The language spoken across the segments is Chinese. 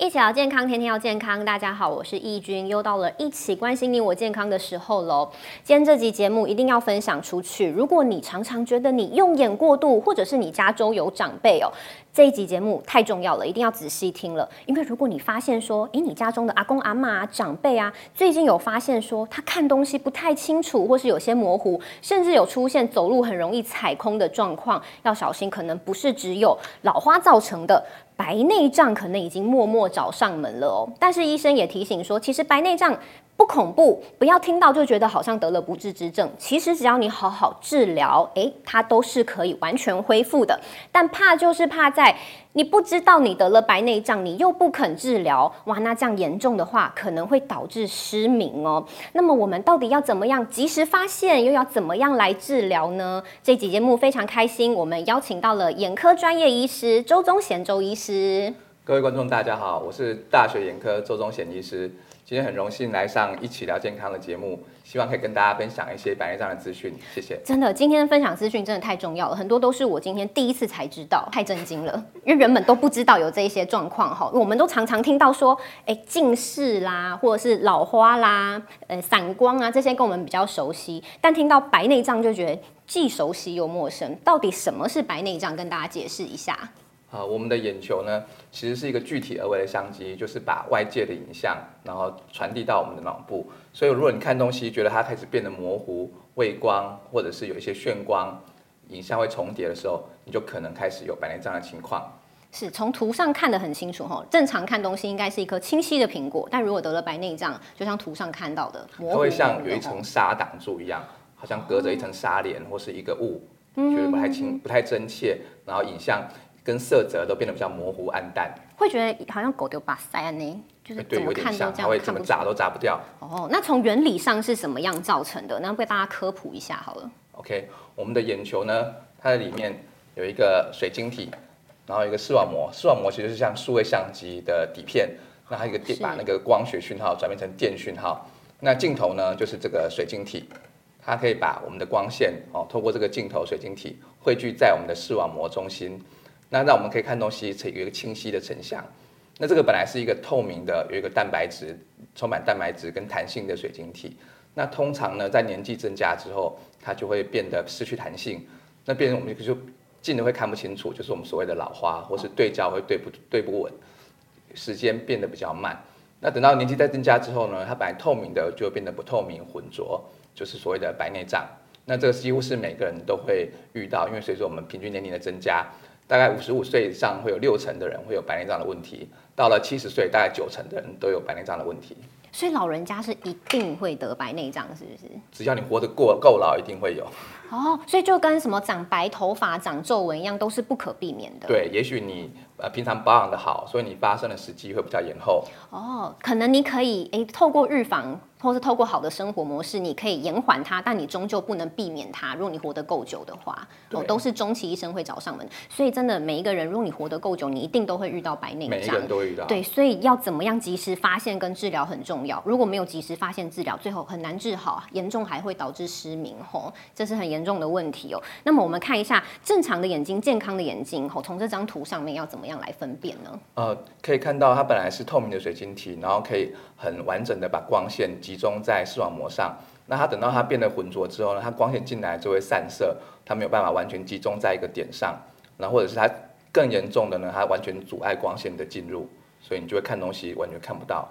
一起聊健康，天天要健康。大家好，我是易君，又到了一起关心你我健康的时候喽。今天这集节目一定要分享出去。如果你常常觉得你用眼过度，或者是你家中有长辈哦，这一集节目太重要了，一定要仔细听了。因为如果你发现说，诶，你家中的阿公阿妈、长辈啊，最近有发现说他看东西不太清楚，或是有些模糊，甚至有出现走路很容易踩空的状况，要小心，可能不是只有老花造成的。白内障可能已经默默找上门了哦，但是医生也提醒说，其实白内障不恐怖，不要听到就觉得好像得了不治之症。其实只要你好好治疗，诶，它都是可以完全恢复的。但怕就是怕在。你不知道你得了白内障，你又不肯治疗，哇，那这样严重的话，可能会导致失明哦。那么我们到底要怎么样及时发现，又要怎么样来治疗呢？这期节目非常开心，我们邀请到了眼科专业医师周宗贤周医师。各位观众，大家好，我是大学眼科周宗贤医师。今天很荣幸来上一起聊健康的节目，希望可以跟大家分享一些白内障的资讯。谢谢。真的，今天分享资讯真的太重要了，很多都是我今天第一次才知道，太震惊了。因为原本都不知道有这一些状况哈，我们都常常听到说，哎，近视啦，或者是老花啦，呃，散光啊，这些跟我们比较熟悉，但听到白内障就觉得既熟悉又陌生。到底什么是白内障？跟大家解释一下。啊，我们的眼球呢，其实是一个具体而为的相机，就是把外界的影像，然后传递到我们的脑部。所以，如果你看东西觉得它开始变得模糊、畏光，或者是有一些眩光，影像会重叠的时候，你就可能开始有白内障的情况。是从图上看得很清楚哈，正常看东西应该是一颗清晰的苹果，但如果得了白内障，就像图上看到的，它会像有一层纱挡住一样，好像隔着一层纱帘或是一个雾，觉得不太清、不太真切，然后影像。跟色泽都变得比较模糊暗淡，会觉得好像狗丢把塞呢，就是怎么看都这样，怎么砸都砸不掉。哦，那从原理上是什么样造成的？那为大家科普一下好了。OK，我们的眼球呢，它的里面有一个水晶体，然后一个视网膜，视网膜其实是像数位相机的底片，那它一个电把那个光学讯号转变成电讯号。那镜头呢，就是这个水晶体，它可以把我们的光线哦，透过这个镜头水晶体汇聚在我们的视网膜中心。那让我们可以看东西成有一个清晰的成像。那这个本来是一个透明的，有一个蛋白质充满蛋白质跟弹性的水晶体。那通常呢，在年纪增加之后，它就会变得失去弹性。那变成我们就近的会看不清楚，就是我们所谓的老花，或是对焦会对不对不稳，时间变得比较慢。那等到年纪再增加之后呢，它本来透明的就变得不透明、浑浊，就是所谓的白内障。那这个几乎是每个人都会遇到，因为随着我们平均年龄的增加。大概五十五岁以上会有六成的人会有白内障的问题，到了七十岁，大概九成的人都有白内障的问题。所以老人家是一定会得白内障，是不是？只要你活得过够老，一定会有。哦，所以就跟什么长白头发、长皱纹一样，都是不可避免的。对，也许你呃平常保养的好，所以你发生的时机会比较延后。哦，可能你可以诶透过预防。或是透过好的生活模式，你可以延缓它，但你终究不能避免它。如果你活得够久的话，哦，都是终其一生会找上门。所以真的每一个人，如果你活得够久，你一定都会遇到白内障。每一个人都会遇到。对，所以要怎么样及时发现跟治疗很重要。如果没有及时发现治疗，最后很难治好，严重还会导致失明。吼，这是很严重的问题哦。那么我们看一下正常的眼睛、健康的眼睛，吼，从这张图上面要怎么样来分辨呢？呃，可以看到它本来是透明的水晶体，然后可以很完整的把光线集中在视网。膜上，那它等到它变得浑浊之后呢，它光线进来就会散射，它没有办法完全集中在一个点上，然后或者是它更严重的呢，它完全阻碍光线的进入，所以你就会看东西完全看不到。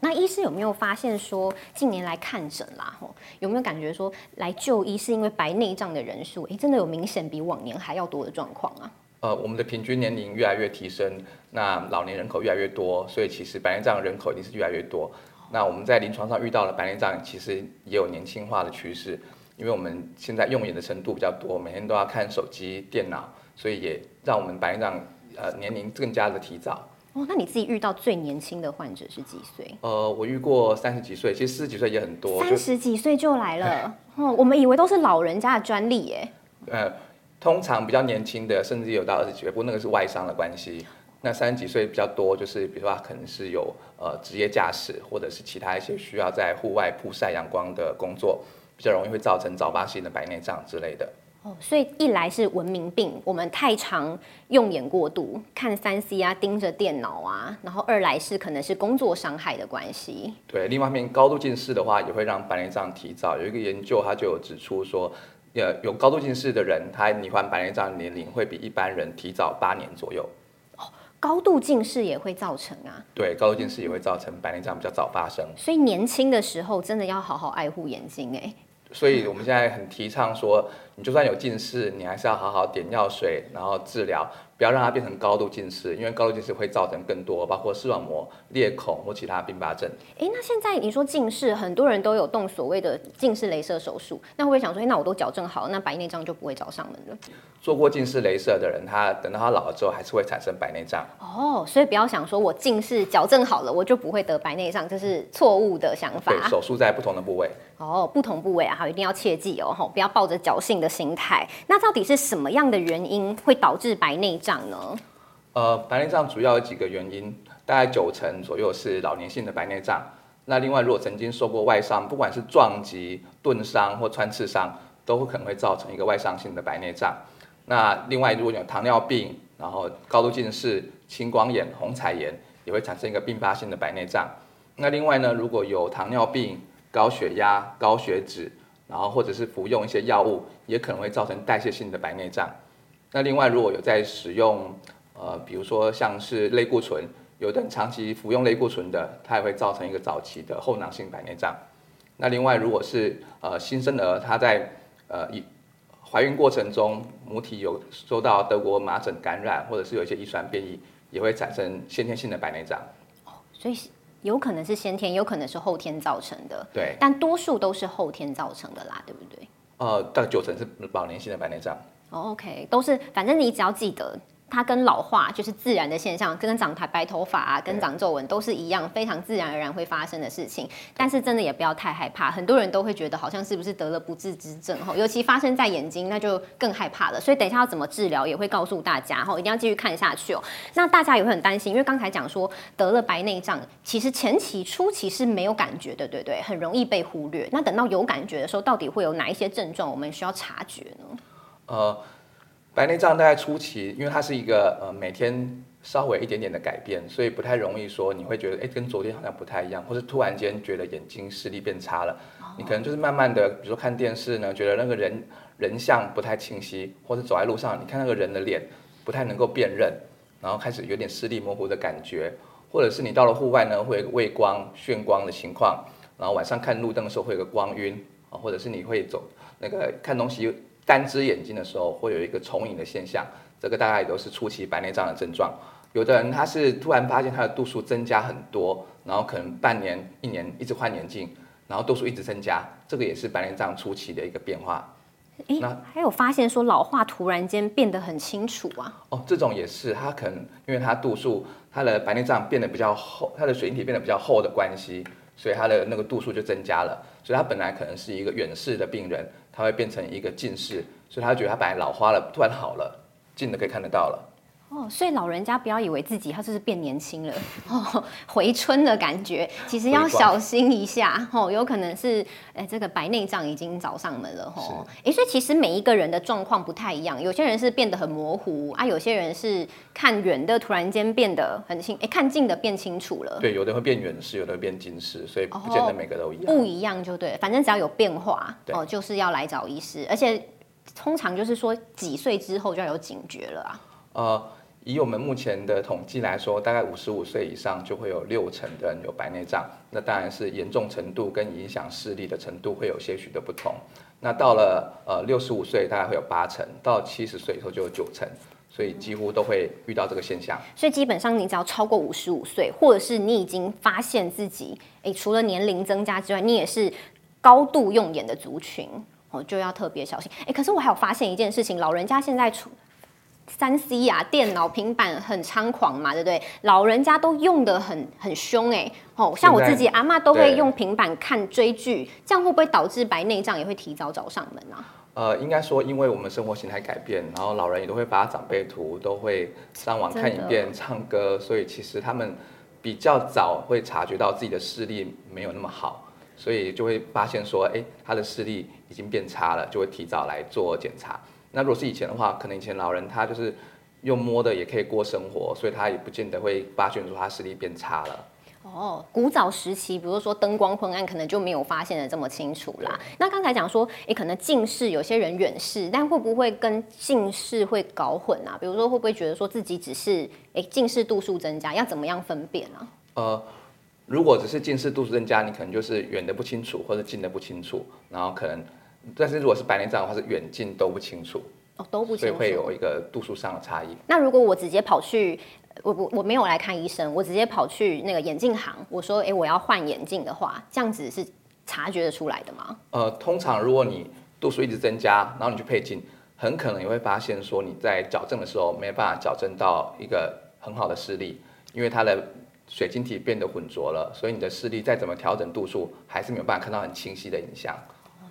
那医师有没有发现说近年来看诊啦，吼，有没有感觉说来就医是因为白内障的人数，哎，真的有明显比往年还要多的状况啊？呃，我们的平均年龄越来越提升，那老年人口越来越多，所以其实白内障人口一定是越来越多。那我们在临床上遇到了白内障，其实也有年轻化的趋势，因为我们现在用眼的程度比较多，每天都要看手机、电脑，所以也让我们白内障呃年龄更加的提早。哦，那你自己遇到最年轻的患者是几岁？呃，我遇过三十几岁，其实四十几岁也很多。三十几岁就来了，哦，我们以为都是老人家的专利耶。呃，通常比较年轻的，甚至有到二十几岁，不过那个是外伤的关系。那三十几岁比较多，就是比如说他可能是有呃职业驾驶，或者是其他一些需要在户外曝晒阳光的工作，比较容易会造成早发性的白内障之类的。哦，所以一来是文明病，我们太常用眼过度，看三 C 啊，盯着电脑啊，然后二来是可能是工作伤害的关系。对，另外一面高度近视的话，也会让白内障提早。有一个研究，它就有指出说，呃，有高度近视的人，他罹患白内障的年龄会比一般人提早八年左右。高度近视也会造成啊，对，高度近视也会造成白内障比较早发生。所以年轻的时候真的要好好爱护眼睛哎。所以我们现在很提倡说，你就算有近视，你还是要好好点药水，然后治疗。不要让它变成高度近视，因为高度近视会造成更多，包括视网膜裂孔或其他并发症。哎，那现在你说近视，很多人都有动所谓的近视雷射手术，那会不会想说，哎，那我都矫正好，那白内障就不会找上门了？做过近视雷射的人，他等到他老了之后，还是会产生白内障。哦，所以不要想说我近视矫正好了，我就不会得白内障，这是错误的想法。对，手术在不同的部位。哦，不同部位啊，好，一定要切记哦，吼，不要抱着侥幸的心态。那到底是什么样的原因会导致白内障呢？呃，白内障主要有几个原因，大概九成左右是老年性的白内障。那另外，如果曾经受过外伤，不管是撞击、钝伤或穿刺伤，都会可能会造成一个外伤性的白内障。那另外，如果有糖尿病，然后高度近视、青光眼、红彩炎，也会产生一个并发性的白内障。那另外呢，如果有糖尿病、高血压、高血脂，然后或者是服用一些药物，也可能会造成代谢性的白内障。那另外，如果有在使用呃，比如说像是类固醇，有的人长期服用类固醇的，它也会造成一个早期的后囊性白内障。那另外，如果是呃新生儿，他在呃以怀孕过程中母体有受到德国麻疹感染，或者是有一些遗传变异，也会产生先天性的白内障。哦，所以有可能是先天，有可能是后天造成的。对，但多数都是后天造成的啦，对不对？呃，大概九成是老年性的白内障。哦，OK，都是，反正你只要记得。它跟老化就是自然的现象，跟长台白头发啊，跟长皱纹都是一样，非常自然而然会发生的事情。但是真的也不要太害怕，很多人都会觉得好像是不是得了不治之症哈，尤其发生在眼睛，那就更害怕了。所以等一下要怎么治疗，也会告诉大家哈，一定要继续看下去哦。那大家也会很担心，因为刚才讲说得了白内障，其实前期初期是没有感觉的，对不对？很容易被忽略。那等到有感觉的时候，到底会有哪一些症状，我们需要察觉呢？呃。白内障大概初期，因为它是一个呃每天稍微一点点的改变，所以不太容易说你会觉得哎跟昨天好像不太一样，或是突然间觉得眼睛视力变差了。你可能就是慢慢的，比如说看电视呢，觉得那个人人像不太清晰，或者走在路上，你看那个人的脸不太能够辨认，然后开始有点视力模糊的感觉，或者是你到了户外呢，会有畏光、眩光的情况，然后晚上看路灯的时候会有个光晕啊，或者是你会走那个看东西。单只眼睛的时候会有一个重影的现象，这个大概也都是初期白内障的症状。有的人他是突然发现他的度数增加很多，然后可能半年、一年一直换眼镜，然后度数一直增加，这个也是白内障初期的一个变化。那还有发现说老化突然间变得很清楚啊？哦，这种也是，他可能因为他度数，他的白内障变得比较厚，他的水晶体变得比较厚的关系，所以他的那个度数就增加了。所以他本来可能是一个远视的病人。它会变成一个近视，所以他觉得他本来老花了，突然好了，近的可以看得到了。哦，所以老人家不要以为自己他就是变年轻了，哦，回春的感觉，其实要小心一下，哦，有可能是，哎，这个白内障已经找上门了，吼，哎，所以其实每一个人的状况不太一样，有些人是变得很模糊啊，有些人是看远的突然间变得很清，哎，看近的变清楚了。对，有的会变远视，有的会变近视，所以不见得每个都一样。不一样就对，反正只要有变化，哦，就是要来找医师，而且通常就是说几岁之后就要有警觉了啊。呃。以我们目前的统计来说，大概五十五岁以上就会有六成的人有白内障。那当然是严重程度跟影响视力的程度会有些许的不同。那到了呃六十五岁，大概会有八成；到七十岁以后就有九成，所以几乎都会遇到这个现象。所以基本上，你只要超过五十五岁，或者是你已经发现自己，诶，除了年龄增加之外，你也是高度用眼的族群，哦，就要特别小心。诶，可是我还有发现一件事情，老人家现在出。三 C 呀，电脑、平板很猖狂嘛，对不对？老人家都用的很很凶哎，哦，像我自己阿妈都会用平板看追剧，这样会不会导致白内障也会提早找上门啊？呃，应该说，因为我们生活形态改变，然后老人也都会把长辈图，都会上网看一遍、唱歌，所以其实他们比较早会察觉到自己的视力没有那么好，所以就会发现说，哎，他的视力已经变差了，就会提早来做检查。那如果是以前的话，可能以前老人他就是用摸的也可以过生活，所以他也不见得会发现说他视力变差了。哦，古早时期，比如说灯光昏暗，可能就没有发现的这么清楚啦。那刚才讲说，诶，可能近视，有些人远视，但会不会跟近视会搞混啊？比如说，会不会觉得说自己只是诶近视度数增加，要怎么样分辨啊？呃，如果只是近视度数增加，你可能就是远的不清楚，或者近的不清楚，然后可能，但是如果是白内障的话，是远近都不清楚，哦，都不清楚，所以会有一个度数上的差异。那如果我直接跑去，我我我没有来看医生，我直接跑去那个眼镜行，我说，哎，我要换眼镜的话，这样子是察觉得出来的吗？呃，通常如果你度数一直增加，然后你去配镜，很可能你会发现说你在矫正的时候没办法矫正到一个很好的视力，因为它的水晶体变得浑浊了，所以你的视力再怎么调整度数，还是没有办法看到很清晰的影像。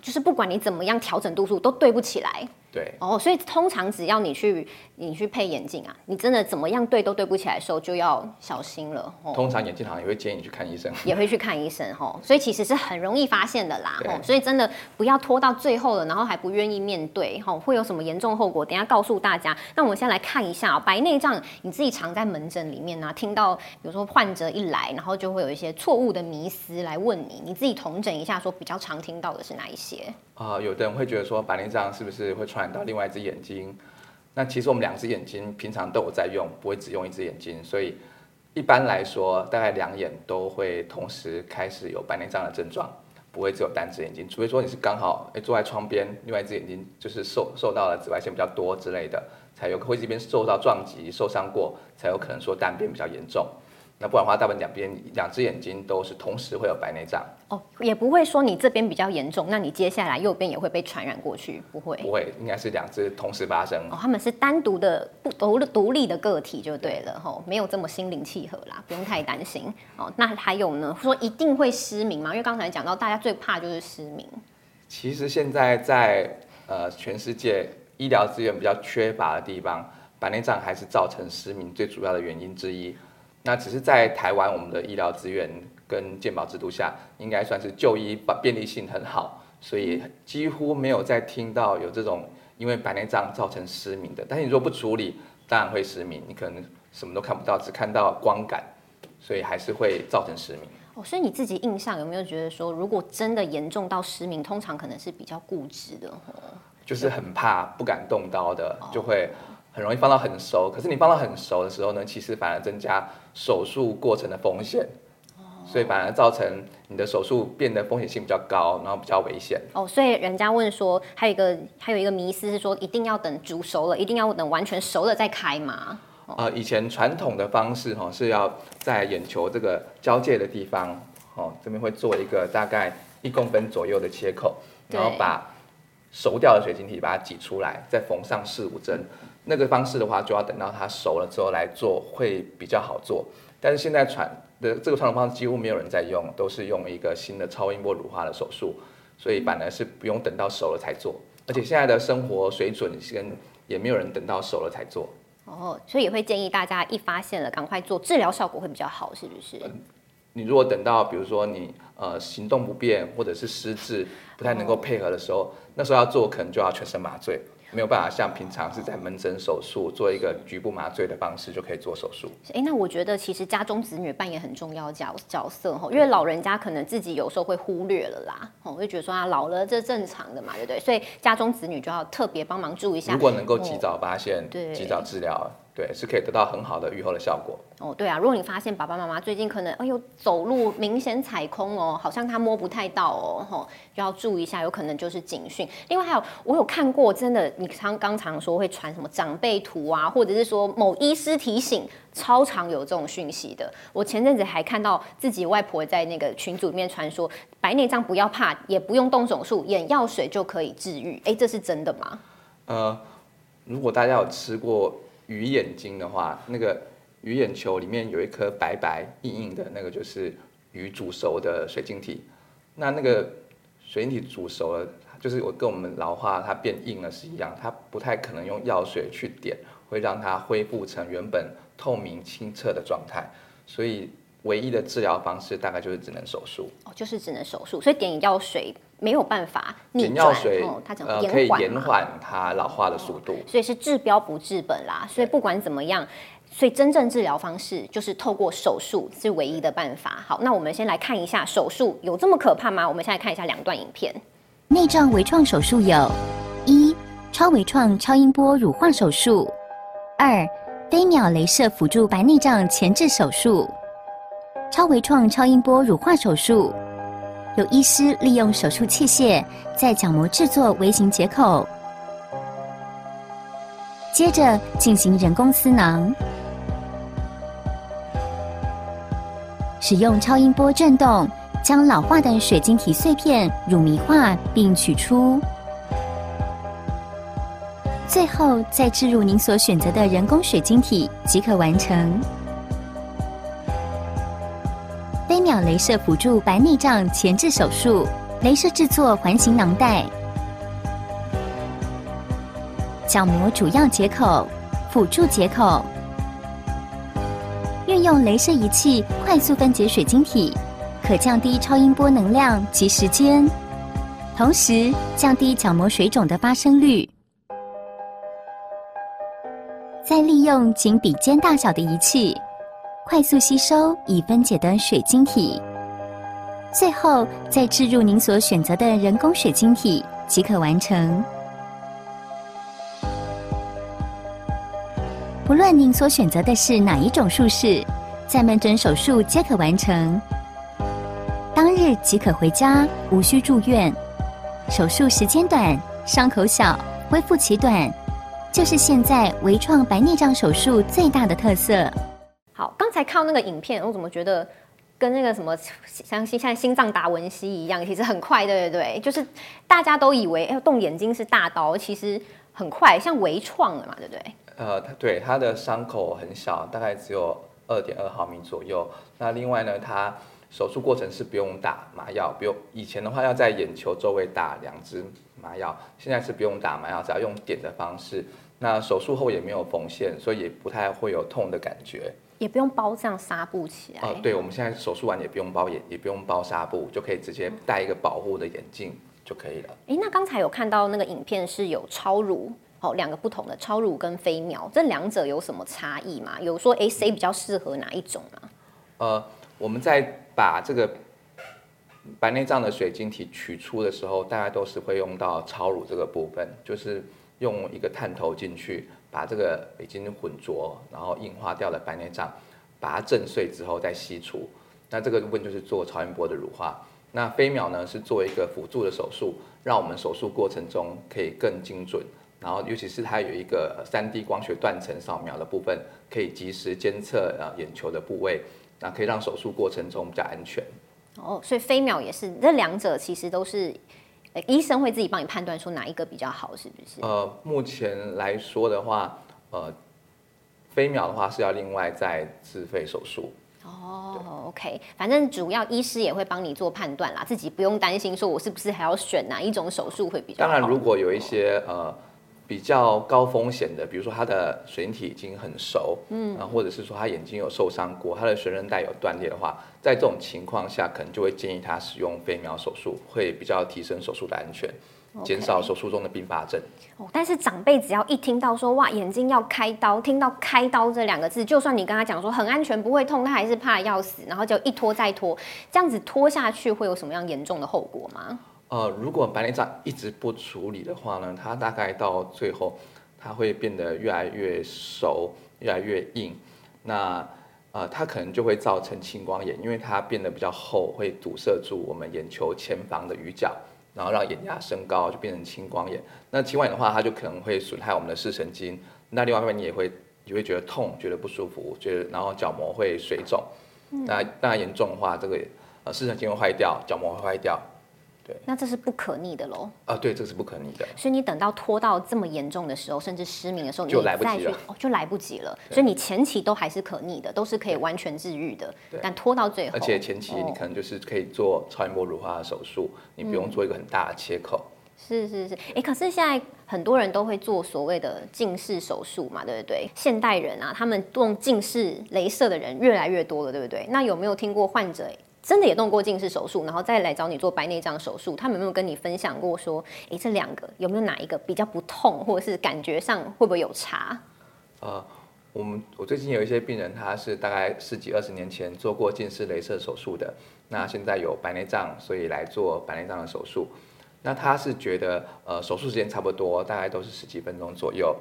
就是不管你怎么样调整度数，都对不起来。对，哦，所以通常只要你去你去配眼镜啊，你真的怎么样对都对不起来的时候，就要小心了。通常眼镜行也会建议你去看医生，也会去看医生哦。所以其实是很容易发现的啦。哦所以真的不要拖到最后了，然后还不愿意面对，哦，会有什么严重后果？等下告诉大家。那我们先来看一下白内障，你自己常在门诊里面呢，听到比如说患者一来，然后就会有一些错误的迷思来问你，你自己统整一下，说比较常听到的是哪一些？啊，有的人会觉得说白内障是不是会传染到另外一只眼睛？那其实我们两只眼睛平常都有在用，不会只用一只眼睛，所以一般来说，大概两眼都会同时开始有白内障的症状，不会只有单只眼睛，除非说你是刚好哎坐在窗边，另外一只眼睛就是受受到了紫外线比较多之类的，才有会这边受到撞击受伤过，才有可能说单边比较严重。那不然的话，大部分两边两只眼睛都是同时会有白内障哦，也不会说你这边比较严重，那你接下来右边也会被传染过去，不会？不会，应该是两只同时发生哦，他们是单独的不独独立的个体就对了吼，没有这么心灵契合啦，不用太担心哦。那还有呢，说一定会失明吗？因为刚才讲到大家最怕就是失明。其实现在在呃全世界医疗资源比较缺乏的地方，白内障还是造成失明最主要的原因之一。那只是在台湾，我们的医疗资源跟健保制度下，应该算是就医便利性很好，所以几乎没有再听到有这种因为白内障造成失明的。但是你如果不处理，当然会失明，你可能什么都看不到，只看到光感，所以还是会造成失明。哦，所以你自己印象有没有觉得说，如果真的严重到失明，通常可能是比较固执的，就是很怕不敢动刀的，就会。很容易放到很熟，可是你放到很熟的时候呢，其实反而增加手术过程的风险，所以反而造成你的手术变得风险性比较高，然后比较危险。哦，所以人家问说，还有一个还有一个迷思是说，一定要等煮熟了，一定要等完全熟了再开吗？呃，以前传统的方式哈是要在眼球这个交界的地方，哦这边会做一个大概一公分左右的切口，然后把熟掉的水晶体把它挤出来，再缝上四五针。那个方式的话，就要等到它熟了之后来做，会比较好做。但是现在传的这个传统方式几乎没有人在用，都是用一个新的超音波乳化的手术，所以反而是不用等到熟了才做。而且现在的生活水准跟也没有人等到熟了才做。哦，所以也会建议大家一发现了赶快做，治疗效果会比较好，是不是？你如果等到比如说你呃行动不便或者是失智不太能够配合的时候，那时候要做可能就要全身麻醉。没有办法像平常是在门诊手术做一个局部麻醉的方式就可以做手术。哎，那我觉得其实家中子女扮演很重要角角色哈，因为老人家可能自己有时候会忽略了啦，我就觉得说啊老了这正常的嘛，对不对？所以家中子女就要特别帮忙注意一下。如果能够及早发现，对，及早治疗。对，是可以得到很好的愈后的效果。哦，对啊，如果你发现爸爸妈妈最近可能哎呦走路明显踩空哦，好像他摸不太到哦，吼，就要注意一下，有可能就是警讯。另外还有，我有看过，真的，你常刚常说会传什么长辈图啊，或者是说某医师提醒，超常有这种讯息的。我前阵子还看到自己外婆在那个群组里面传说，白内障不要怕，也不用动手术，眼药水就可以治愈。哎，这是真的吗？呃，如果大家有吃过。鱼眼睛的话，那个鱼眼球里面有一颗白白硬硬的，那个就是鱼煮熟的水晶体。那那个水晶体煮熟了，就是我跟我们老化它变硬了是一样，它不太可能用药水去点，会让它恢复成原本透明清澈的状态。所以唯一的治疗方式大概就是只能手术。哦，就是只能手术。所以点药水没有办法逆转，水哦，它讲呃可以延缓它老化的速度。所以是治标不治本啦。所以不管怎么样，所以真正治疗方式就是透过手术是唯一的办法。好，那我们先来看一下手术有这么可怕吗？我们先来看一下两段影片。内脏微创手术有：一、超微创超音波乳化手术；二、飞秒镭射辅助白内障前置手术。超微创超音波乳化手术，有医师利用手术器械在角膜制作微型结口，接着进行人工丝囊，使用超音波震动。将老化的水晶体碎片乳糜化并取出，最后再置入您所选择的人工水晶体即可完成。飞秒镭射辅助白内障前置手术，镭射制作环形囊袋，角膜主要结口、辅助结口，运用镭射仪器快速分解水晶体。可降低超音波能量及时间，同时降低角膜水肿的发生率。再利用仅笔尖大小的仪器，快速吸收已分解的水晶体，最后再置入您所选择的人工水晶体即可完成。不论您所选择的是哪一种术式，在门诊手术皆可完成。当日即可回家，无需住院。手术时间短，伤口小，恢复期短，就是现在微创白内障手术最大的特色。好，刚才看那个影片，我怎么觉得跟那个什么像心像心脏达文西一样，其实很快，对对对？就是大家都以为要动眼睛是大刀，其实很快，像微创了嘛，对不对？呃，对它的伤口很小，大概只有二点二毫米左右。那另外呢，它手术过程是不用打麻药，不用以前的话要在眼球周围打两支麻药，现在是不用打麻药，只要用点的方式。那手术后也没有缝线，所以也不太会有痛的感觉。也不用包这样纱布起来。哦，对，我们现在手术完也不用包眼，也不用包纱布，就可以直接戴一个保护的眼镜就可以了。哎，那刚才有看到那个影片是有超乳，哦，两个不同的超乳跟飞秒，这两者有什么差异吗？有说哎谁比较适合哪一种吗？呃，我们在把这个白内障的水晶体取出的时候，大家都是会用到超乳这个部分，就是用一个探头进去，把这个已经混浊然后硬化掉的白内障，把它震碎之后再吸除。那这个部分就是做超音波的乳化。那飞秒呢是做一个辅助的手术，让我们手术过程中可以更精准，然后尤其是它有一个三 D 光学断层扫描的部分，可以及时监测呃眼球的部位，那可以让手术过程中比较安全。哦，所以飞秒也是，这两者其实都是，医生会自己帮你判断出哪一个比较好，是不是？呃，目前来说的话，呃，飞秒的话是要另外再自费手术。哦，OK，反正主要医师也会帮你做判断啦，自己不用担心说我是不是还要选哪一种手术会比较好。当然，如果有一些呃比较高风险的，比如说他的水晶体已经很熟，嗯，啊，或者是说他眼睛有受伤过，他的悬韧带有断裂的话，在这种情况下，可能就会建议他使用飞秒手术，会比较提升手术的安全。减少手术中的并发症。哦，但是长辈只要一听到说哇眼睛要开刀，听到开刀这两个字，就算你跟他讲说很安全不会痛，他还是怕要死，然后就一拖再拖，这样子拖下去会有什么样严重的后果吗？呃，如果白内障一直不处理的话呢，它大概到最后，它会变得越来越熟，越来越硬，那呃，它可能就会造成青光眼，因为它变得比较厚，会堵塞住我们眼球前方的鱼角。然后让眼压升高，就变成青光眼。那青光眼的话，它就可能会损害我们的视神经。那另外一方面，你也会你会觉得痛，觉得不舒服，觉得然后角膜会水肿。那当然严重的话，这个呃视神经会坏掉，角膜会坏掉。对，那这是不可逆的喽。啊，对，这是不可逆的。所以你等到拖到这么严重的时候，甚至失明的时候，就来不及了，哦，就来不及了。所以你前期都还是可逆的，都是可以完全治愈的。但拖到最后，而且前期你可能就是可以做超音波乳化的手术，你不用做一个很大的切口。是是是，哎，可是现在很多人都会做所谓的近视手术嘛，对不对？现代人啊，他们用近视镭射的人越来越多了，对不对？那有没有听过患者真的也动过近视手术，然后再来找你做白内障手术，他们有没有跟你分享过说，诶，这两个有没有哪一个比较不痛，或者是感觉上会不会有差？呃，我们我最近有一些病人，他是大概十几二十年前做过近视雷射手术的，那现在有白内障，所以来做白内障的手术。那他是觉得，呃，手术时间差不多，大概都是十几分钟左右。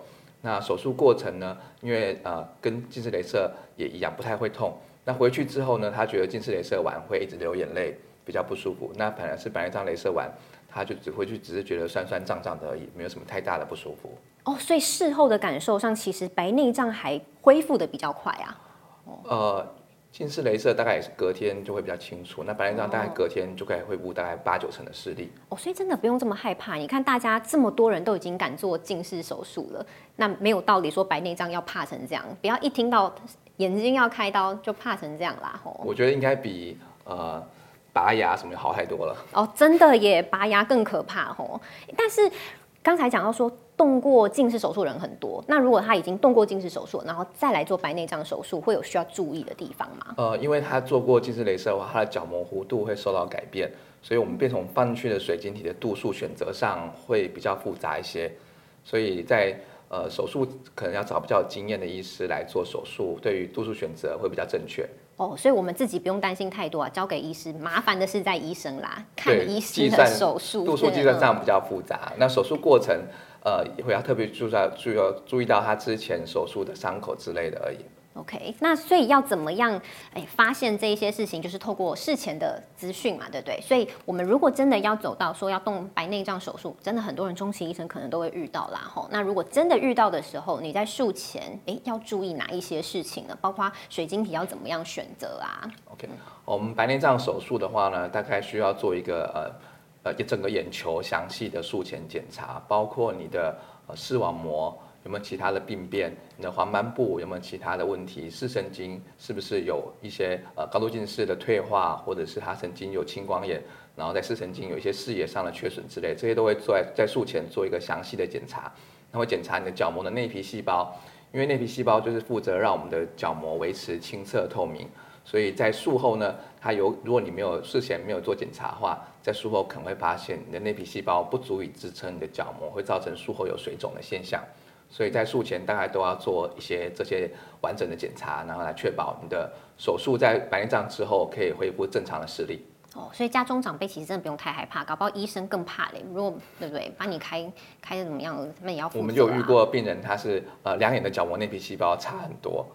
那手术过程呢，因为呃跟近视雷射也一样，不太会痛。那回去之后呢，他觉得近视雷射完会一直流眼泪，比较不舒服。那本来是白内障雷射完，他就只回去只是觉得酸酸胀胀的而已，没有什么太大的不舒服。哦，所以事后的感受上，其实白内障还恢复的比较快啊。呃，近视雷射大概也是隔天就会比较清楚，那白内障大概隔天就可以恢复大概八九成的视力。哦，所以真的不用这么害怕。你看大家这么多人都已经敢做近视手术了，那没有道理说白内障要怕成这样。不要一听到眼睛要开刀就怕成这样啦。吼，我觉得应该比呃拔牙什么好太多了。哦，真的耶，拔牙更可怕吼。但是刚才讲到说动过近视手术人很多，那如果他已经动过近视手术，然后再来做白内障手术，会有需要注意的地方吗？呃，因为他做过近视雷射的话，他的角膜弧度会受到改变，所以我们变成放进去的水晶体的度数选择上会比较复杂一些，所以在呃手术可能要找比较有经验的医师来做手术，对于度数选择会比较正确。哦，所以我们自己不用担心太多啊，交给医师，麻烦的是在医生啦，看，医师的手术度数计算上比较复杂。那手术过程，呃，也会要特别注意注意到注意到他之前手术的伤口之类的而已。OK，那所以要怎么样哎发现这一些事情，就是透过事前的资讯嘛，对不对？所以我们如果真的要走到说要动白内障手术，真的很多人中期医生可能都会遇到啦吼。那如果真的遇到的时候，你在术前哎要注意哪一些事情呢？包括水晶体要怎么样选择啊？OK，我们白内障手术的话呢，大概需要做一个呃呃一整个眼球详细的术前检查，包括你的视网膜有没有其他的病变，你的黄斑部有没有其他的问题，视神经是不是有一些呃高度近视的退化，或者是它神经有青光眼，然后在视神经有一些视野上的缺损之类，这些都会做在在术前做一个详细的检查，那会检查你的角膜的内皮细胞。因为内皮细胞就是负责让我们的角膜维持清澈透明，所以在术后呢，它有如果你没有事前没有做检查的话，在术后可能会发现你的内皮细胞不足以支撑你的角膜，会造成术后有水肿的现象。所以在术前大概都要做一些这些完整的检查，然后来确保你的手术在白内障之后可以恢复正常的视力。哦，所以家中长辈其实真的不用太害怕，搞不好医生更怕嘞。如果对不对，把你开开的怎么样，那也要负责、啊。我们就有遇过病人，他是呃两眼的角膜内皮细胞差很多，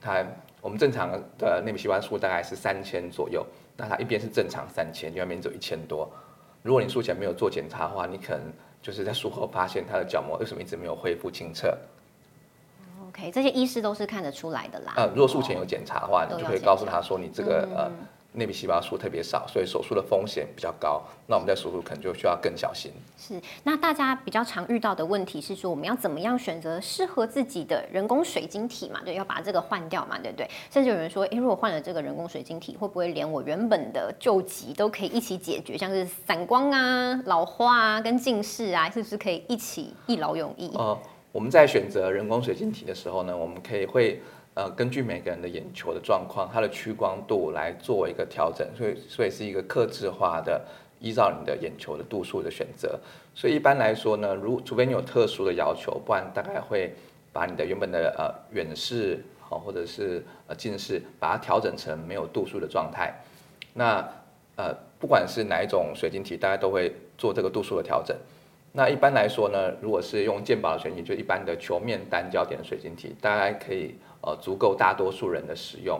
他我们正常的内皮细胞数大概是三千左右，那他一边是正常三千，另外一边只有一千多。如果你术前没有做检查的话，你可能就是在术后发现他的角膜为什么一直没有恢复清澈。OK，这些医师都是看得出来的啦。呃，如果术前有检查的话，你就可以告诉他说你这个呃嗯内皮细胞数特别少，所以手术的风险比较高。那我们在手术可能就需要更小心。是，那大家比较常遇到的问题是说，我们要怎么样选择适合自己的人工水晶体嘛？对，要把这个换掉嘛，对不对？甚至有人说，诶，如果换了这个人工水晶体，会不会连我原本的旧疾都可以一起解决？像是散光啊、老花啊、跟近视啊，是不是可以一起一劳永逸？呃，我们在选择人工水晶体的时候呢，我们可以会呃根据每个人的眼球的状况，它的屈光度来做一个调整，所以所以是一个克制化的，依照你的眼球的度数的选择。所以一般来说呢，如除非你有特殊的要求，不然大概会把你的原本的呃远视好或者是呃近视，把它调整成没有度数的状态。那呃不管是哪一种水晶体，大家都会做这个度数的调整。那一般来说呢，如果是用健保的水晶，就一般的球面单焦点的水晶体，大家可以呃足够大多数人的使用。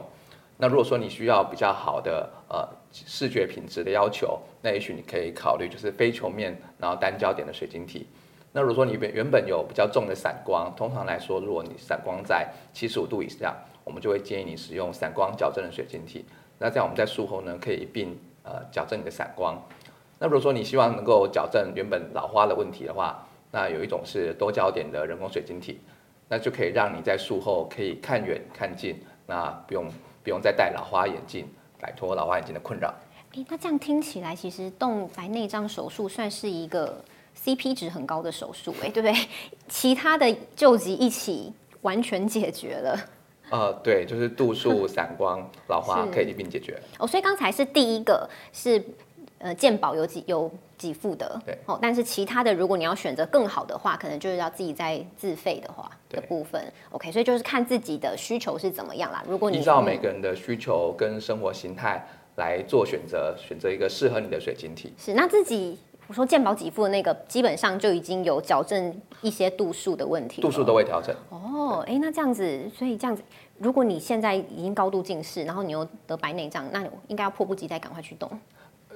那如果说你需要比较好的呃视觉品质的要求，那也许你可以考虑就是非球面然后单焦点的水晶体。那如果说你原原本有比较重的散光，通常来说，如果你散光在七十五度以上，我们就会建议你使用散光矫正的水晶体。那这样我们在术后呢，可以一并呃矫正你的散光。那如果说你希望能够矫正原本老花的问题的话，那有一种是多焦点的人工水晶体，那就可以让你在术后可以看远看近，那不用不用再戴老花眼镜，摆脱老花眼镜的困扰。诶，那这样听起来，其实动白内障手术算是一个 CP 值很高的手术，哎，对不对？其他的救急一起完全解决了。呃，对，就是度数、散光、老花可以一并解决。哦，所以刚才是第一个是呃健保有几有给付的，对哦，但是其他的如果你要选择更好的话，可能就是要自己再自费的话的部分，OK，所以就是看自己的需求是怎么样啦。如果你依照嗯每个人的需求跟生活形态来做选择，选择一个适合你的水晶体。是那自己。我说健保给付的那个，基本上就已经有矫正一些度数的问题，度数都会调整。哦，哎，那这样子，所以这样子，如果你现在已经高度近视，然后你又得白内障，那应该要迫不及待赶快去动。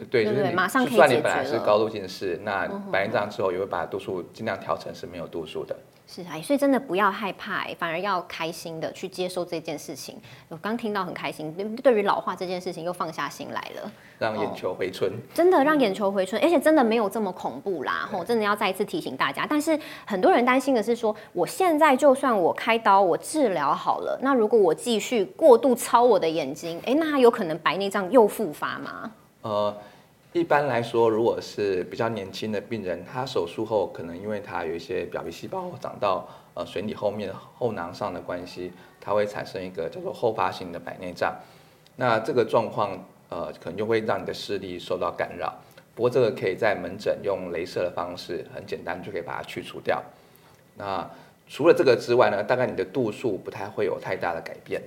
呃对，对就是你马上可以就算你本来是高度近视，那白内障之后也会把度数尽量调成是没有度数的。是啊，所以真的不要害怕，哎反而要开心的去接受这件事情。我刚听到很开心，对对于老化这件事情又放下心来了，让眼球回春。真的让眼球回春，而且真的没有这么恐怖啦。吼，真的要再一次提醒大家。但是很多人担心的是说，我现在就算我开刀，我治疗好了，那如果我继续过度操我的眼睛，哎，那有可能白内障又复发吗？呃，一般来说，如果是比较年轻的病人，他手术后可能因为他有一些表皮细胞长到呃水里后面后囊上的关系，它会产生一个叫做后发性的白内障。那这个状况呃可能就会让你的视力受到干扰。不过这个可以在门诊用镭射的方式，很简单就可以把它去除掉。那除了这个之外呢，大概你的度数不太会有太大的改变。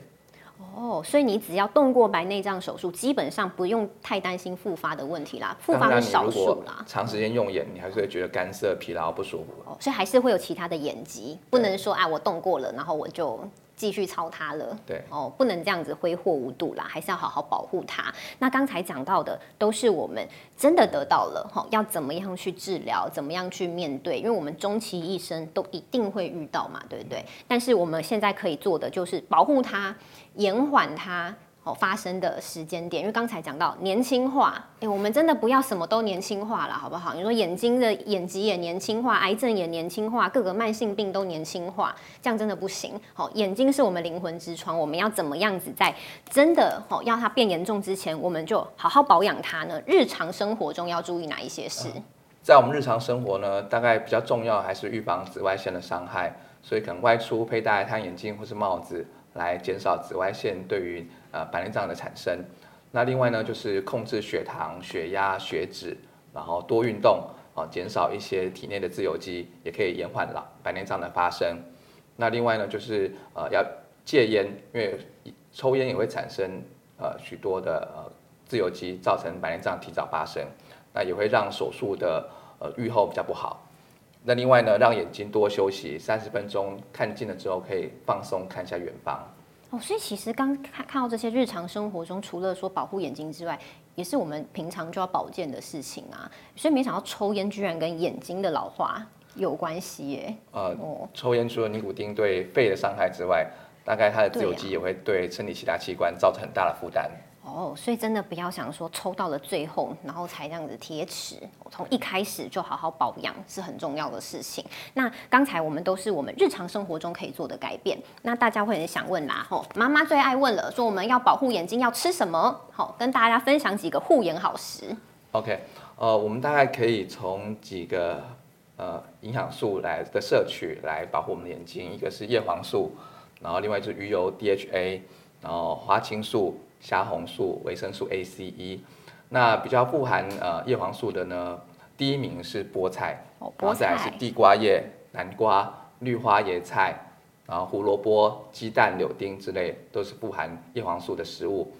哦，所以你只要动过白内障手术，基本上不用太担心复发的问题啦，复，发是少数啦。长时间用眼，你还是会觉得干涩、疲劳、不舒服。哦，所以还是会有其他的眼疾，不能说啊我动过了，然后我就继续抄它了。对哦，不能这样子挥霍无度啦，还是要好好保护它。那刚才讲到的都是我们真的得到了，哈、要怎么样去治疗，怎么样去面对，因为我们终其一生都一定会遇到嘛，对不对？但是我们现在可以做的就是保护它，延缓它。哦，发生的时间点，因为刚才讲到年轻化，哎，我们真的不要什么都年轻化了，好不好？你说眼睛的眼疾也年轻化，癌症也年轻化，各个慢性病都年轻化，这样真的不行。好、眼睛是我们灵魂之窗，我们要怎么样子在真的哦、要它变严重之前，我们就好好保养它呢？日常生活中要注意哪一些事？在我们日常生活呢，大概比较重要还是预防紫外线的伤害，所以可能外出佩戴太阳眼镜或是帽子，来减少紫外线对于呃白内障的产生。那另外呢，就是控制血糖、血压、血脂，然后多运动啊，减少一些体内的自由基，也可以延缓老白内障的发生。那另外呢，就是呃要戒烟，因为抽烟也会产生呃许多的呃自由基，造成白内障提早发生。那也会让手术的呃预后比较不好。那另外呢，让眼睛多休息三十分钟，看近了之后可以放松，看一下远方。哦，所以其实刚看看到这些日常生活中，除了说保护眼睛之外，也是我们平常就要保健的事情啊。所以没想到抽烟居然跟眼睛的老化有关系耶。呃，哦，抽烟除了尼古丁对肺的伤害之外，大概它的自由基也会对身体其他器官造成很大的负担。哦，所以真的不要想说抽到了最后，然后才这样子贴齿，从一开始就好好保养是很重要的事情。那刚才我们都是我们日常生活中可以做的改变，那大家会很想问啦，吼，妈妈最爱问了，说我们要保护眼睛要吃什么？好，跟大家分享几个护眼好食。OK，呃，我们大概可以从几个呃营养素来的摄取来保护我们的眼睛，一个是叶黄素，然后另外就是鱼油 DHA，然后花青素、虾红素、维生素 A、C、E。那比较富含呃叶黄素的呢，第一名是菠菜，哦，然后菠菜，再来是地瓜叶、南瓜、绿花椰菜，然后胡萝卜、鸡蛋、柳丁之类都是富含叶黄素的食物。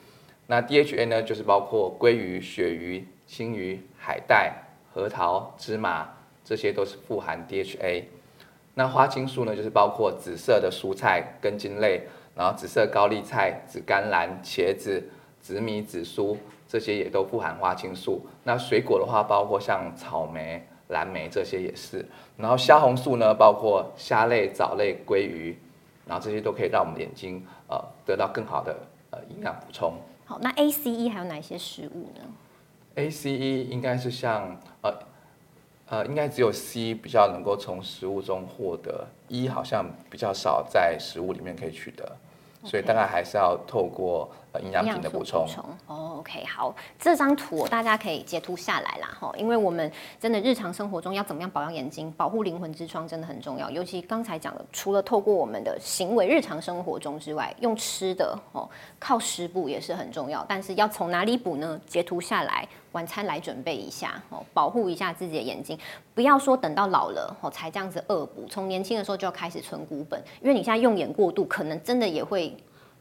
那 DHA 呢，就是包括鲑鱼、鳕鱼、青鱼、海带、核桃、芝麻，这些都是富含 DHA。那花青素呢，就是包括紫色的蔬菜、根茎类，然后紫色高丽菜、紫甘蓝、茄子、紫米、紫苏，这些也都富含花青素。那水果的话，包括像草莓、蓝莓这些也是。然后虾红素呢，包括虾类、藻类、鲑鱼，然后这些都可以让我们的眼睛呃得到更好的呃营养补充。好，那 ACE 还有哪些食物呢？ACE 应该是像呃呃，应该只有 C 比较能够从食物中获得，E 好像比较少在食物里面可以取得，所以大概还是要透过营养品的补充。哦，OK，好，这张图大家可以截图下来啦，哈，因为我们真的日常生活中要怎么样保养眼睛，保护灵魂之窗真的很重要。尤其刚才讲的，除了透过我们的行为日常生活中之外，用吃的哦，靠食补也是很重要。但是要从哪里补呢？截图下来，晚餐来准备一下哦，保护一下自己的眼睛，不要说等到老了哦才这样子恶补，从年轻的时候就要开始存股本，因为你现在用眼过度，可能真的也会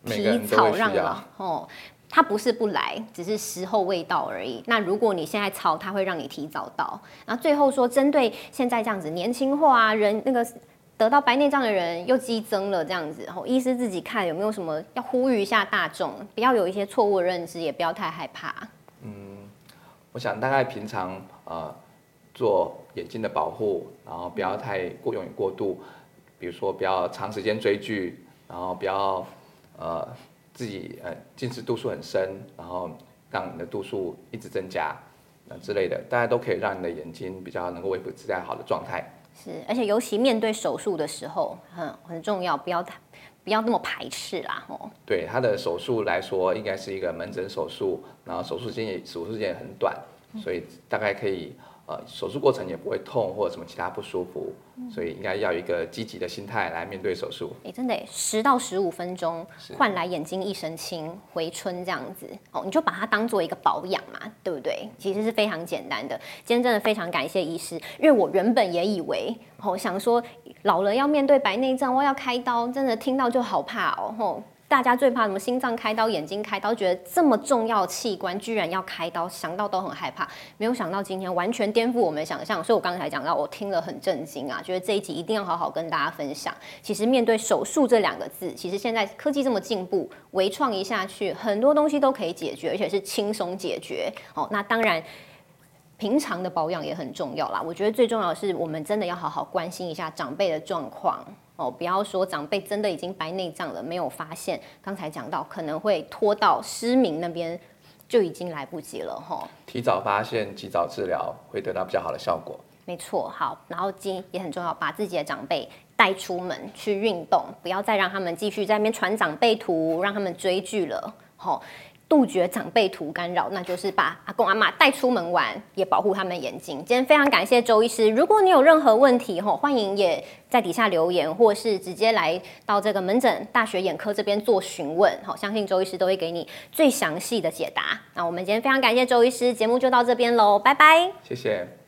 提早让了哦。它不是不来，只是时候未到而已。那如果你现在抄，他会让你提早到。然后最后说，针对现在这样子年轻化啊，人那个得到白内障的人又激增了，这样子，然后医师自己看有没有什么要呼吁一下大众，不要有一些错误认知，也不要太害怕。嗯，我想大概平常呃做眼睛的保护，然后不要太过用于过度，比如说不要长时间追剧，然后不要呃。自己呃近视度数很深，然后让你的度数一直增加，那之类的，大家都可以让你的眼睛比较能够维持在好的状态。是，而且尤其面对手术的时候，很很重要，不要太不要那么排斥啦，哦。对，他的手术来说，应该是一个门诊手术，然后手术间也手术时间也很短，所以大概可以。呃，手术过程也不会痛或者什么其他不舒服，所以应该要一个积极的心态来面对手术。哎，真的，十到十五分钟换来眼睛一身轻，回春这样子，哦，你就把它当做一个保养嘛，对不对？其实是非常简单的。今天真的非常感谢医师，因为我原本也以为，哦，想说老了要面对白内障，我要开刀，真的听到就好怕哦，吼。大家最怕什么？心脏开刀、眼睛开刀，觉得这么重要器官居然要开刀，想到都很害怕。没有想到今天完全颠覆我们想象，所以我刚才讲到，我听了很震惊啊！觉得这一集一定要好好跟大家分享。其实面对手术这两个字，其实现在科技这么进步，微创一下去，很多东西都可以解决，而且是轻松解决。哦，那当然，平常的保养也很重要啦。我觉得最重要的是，我们真的要好好关心一下长辈的状况。哦，不要说长辈真的已经白内障了，没有发现。刚才讲到可能会拖到失明那边，就已经来不及了哈。提早发现，及早治疗，会得到比较好的效果。没错，好，然后今也很重要，把自己的长辈带出门去运动，不要再让他们继续在那边传长辈图，让他们追剧了。好。杜绝长辈图干扰，那就是把阿公阿妈带出门玩，也保护他们眼睛。今天非常感谢周医师，如果你有任何问题吼，欢迎也在底下留言，或是直接来到这个门诊大学眼科这边做询问。好，相信周医师都会给你最详细的解答。那我们今天非常感谢周医师，节目就到这边喽，拜拜，谢谢。